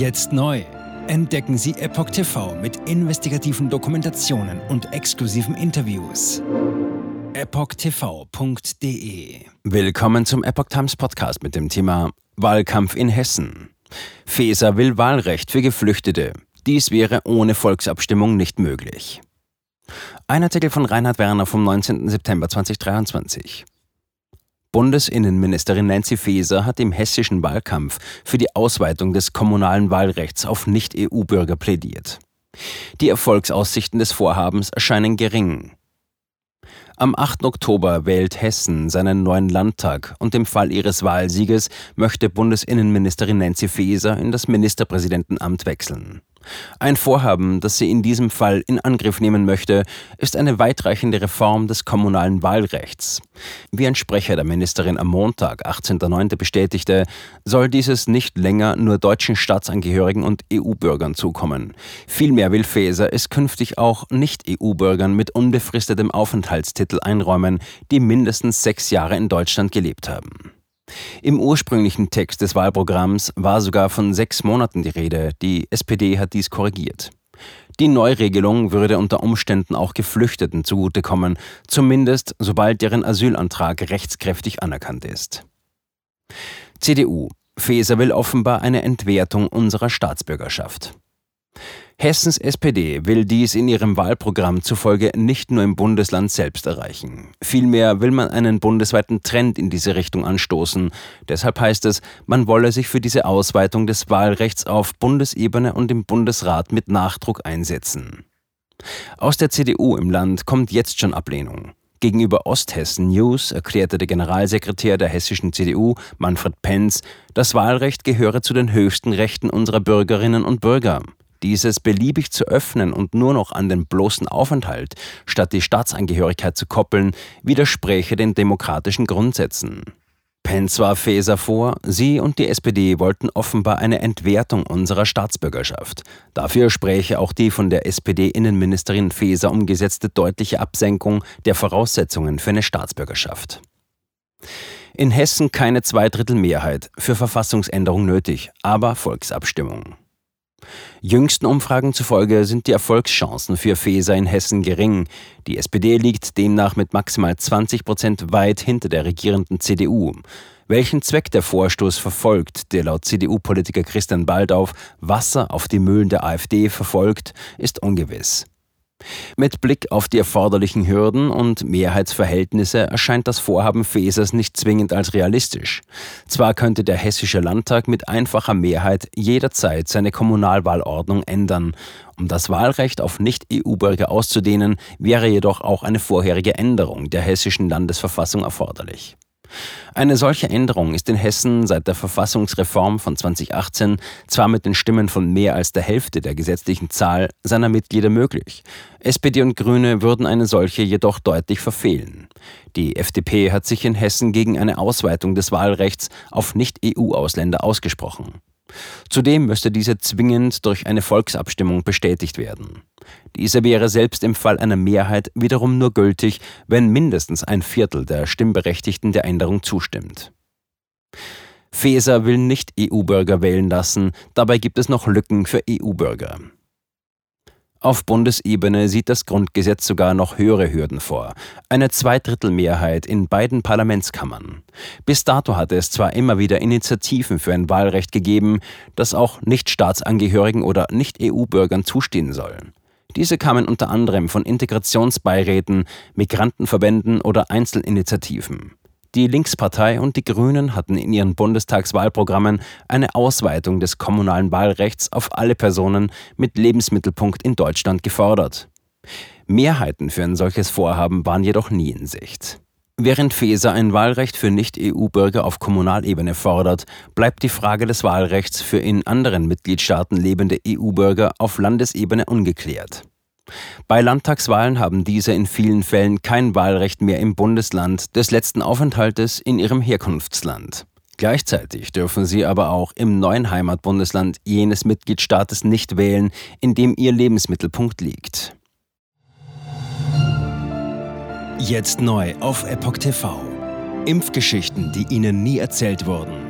Jetzt neu. Entdecken Sie Epoch TV mit investigativen Dokumentationen und exklusiven Interviews. EpochTV.de Willkommen zum Epoch Times Podcast mit dem Thema Wahlkampf in Hessen. Feser will Wahlrecht für Geflüchtete. Dies wäre ohne Volksabstimmung nicht möglich. Ein Artikel von Reinhard Werner vom 19. September 2023. Bundesinnenministerin Nancy Faeser hat im hessischen Wahlkampf für die Ausweitung des kommunalen Wahlrechts auf Nicht-EU-Bürger plädiert. Die Erfolgsaussichten des Vorhabens erscheinen gering. Am 8. Oktober wählt Hessen seinen neuen Landtag und im Fall ihres Wahlsieges möchte Bundesinnenministerin Nancy Faeser in das Ministerpräsidentenamt wechseln. Ein Vorhaben, das sie in diesem Fall in Angriff nehmen möchte, ist eine weitreichende Reform des kommunalen Wahlrechts. Wie ein Sprecher der Ministerin am Montag, 18.09. bestätigte, soll dieses nicht länger nur deutschen Staatsangehörigen und EU-Bürgern zukommen. Vielmehr will Faeser es künftig auch Nicht-EU-Bürgern mit unbefristetem Aufenthaltstitel einräumen, die mindestens sechs Jahre in Deutschland gelebt haben. Im ursprünglichen Text des Wahlprogramms war sogar von sechs Monaten die Rede. Die SPD hat dies korrigiert. Die Neuregelung würde unter Umständen auch Geflüchteten zugutekommen, zumindest sobald deren Asylantrag rechtskräftig anerkannt ist. CDU. Faeser will offenbar eine Entwertung unserer Staatsbürgerschaft. Hessens SPD will dies in ihrem Wahlprogramm zufolge nicht nur im Bundesland selbst erreichen. Vielmehr will man einen bundesweiten Trend in diese Richtung anstoßen. Deshalb heißt es, man wolle sich für diese Ausweitung des Wahlrechts auf Bundesebene und im Bundesrat mit Nachdruck einsetzen. Aus der CDU im Land kommt jetzt schon Ablehnung. Gegenüber Osthessen News erklärte der Generalsekretär der hessischen CDU, Manfred Penz, das Wahlrecht gehöre zu den höchsten Rechten unserer Bürgerinnen und Bürger. Dieses beliebig zu öffnen und nur noch an den bloßen Aufenthalt statt die Staatsangehörigkeit zu koppeln, widerspräche den demokratischen Grundsätzen. Pence warf Faeser vor, sie und die SPD wollten offenbar eine Entwertung unserer Staatsbürgerschaft. Dafür spräche auch die von der SPD-Innenministerin Faeser umgesetzte deutliche Absenkung der Voraussetzungen für eine Staatsbürgerschaft. In Hessen keine Zweidrittelmehrheit, für Verfassungsänderung nötig, aber Volksabstimmung. Jüngsten Umfragen zufolge sind die Erfolgschancen für Faeser in Hessen gering. Die SPD liegt demnach mit maximal 20 Prozent weit hinter der regierenden CDU. Welchen Zweck der Vorstoß verfolgt, der laut CDU-Politiker Christian Baldauf Wasser auf die Mühlen der AfD verfolgt, ist ungewiss. Mit Blick auf die erforderlichen Hürden und Mehrheitsverhältnisse erscheint das Vorhaben Fesers nicht zwingend als realistisch. Zwar könnte der Hessische Landtag mit einfacher Mehrheit jederzeit seine Kommunalwahlordnung ändern. Um das Wahlrecht auf Nicht-EU-Bürger auszudehnen, wäre jedoch auch eine vorherige Änderung der hessischen Landesverfassung erforderlich. Eine solche Änderung ist in Hessen seit der Verfassungsreform von 2018 zwar mit den Stimmen von mehr als der Hälfte der gesetzlichen Zahl seiner Mitglieder möglich. SPD und Grüne würden eine solche jedoch deutlich verfehlen. Die FDP hat sich in Hessen gegen eine Ausweitung des Wahlrechts auf Nicht-EU-Ausländer ausgesprochen. Zudem müsste diese zwingend durch eine Volksabstimmung bestätigt werden. Diese wäre selbst im Fall einer Mehrheit wiederum nur gültig, wenn mindestens ein Viertel der Stimmberechtigten der Änderung zustimmt. Feser will nicht EU-Bürger wählen lassen, dabei gibt es noch Lücken für EU-Bürger. Auf Bundesebene sieht das Grundgesetz sogar noch höhere Hürden vor. Eine Zweidrittelmehrheit in beiden Parlamentskammern. Bis dato hatte es zwar immer wieder Initiativen für ein Wahlrecht gegeben, das auch Nicht-Staatsangehörigen oder Nicht-EU-Bürgern zustehen soll. Diese kamen unter anderem von Integrationsbeiräten, Migrantenverbänden oder Einzelinitiativen. Die Linkspartei und die Grünen hatten in ihren Bundestagswahlprogrammen eine Ausweitung des kommunalen Wahlrechts auf alle Personen mit Lebensmittelpunkt in Deutschland gefordert. Mehrheiten für ein solches Vorhaben waren jedoch nie in Sicht. Während Feser ein Wahlrecht für Nicht-EU-Bürger auf Kommunalebene fordert, bleibt die Frage des Wahlrechts für in anderen Mitgliedstaaten lebende EU-Bürger auf Landesebene ungeklärt. Bei Landtagswahlen haben diese in vielen Fällen kein Wahlrecht mehr im Bundesland des letzten Aufenthaltes in ihrem Herkunftsland. Gleichzeitig dürfen sie aber auch im neuen Heimatbundesland jenes Mitgliedstaates nicht wählen, in dem ihr Lebensmittelpunkt liegt. Jetzt neu auf Epoch TV. Impfgeschichten, die Ihnen nie erzählt wurden.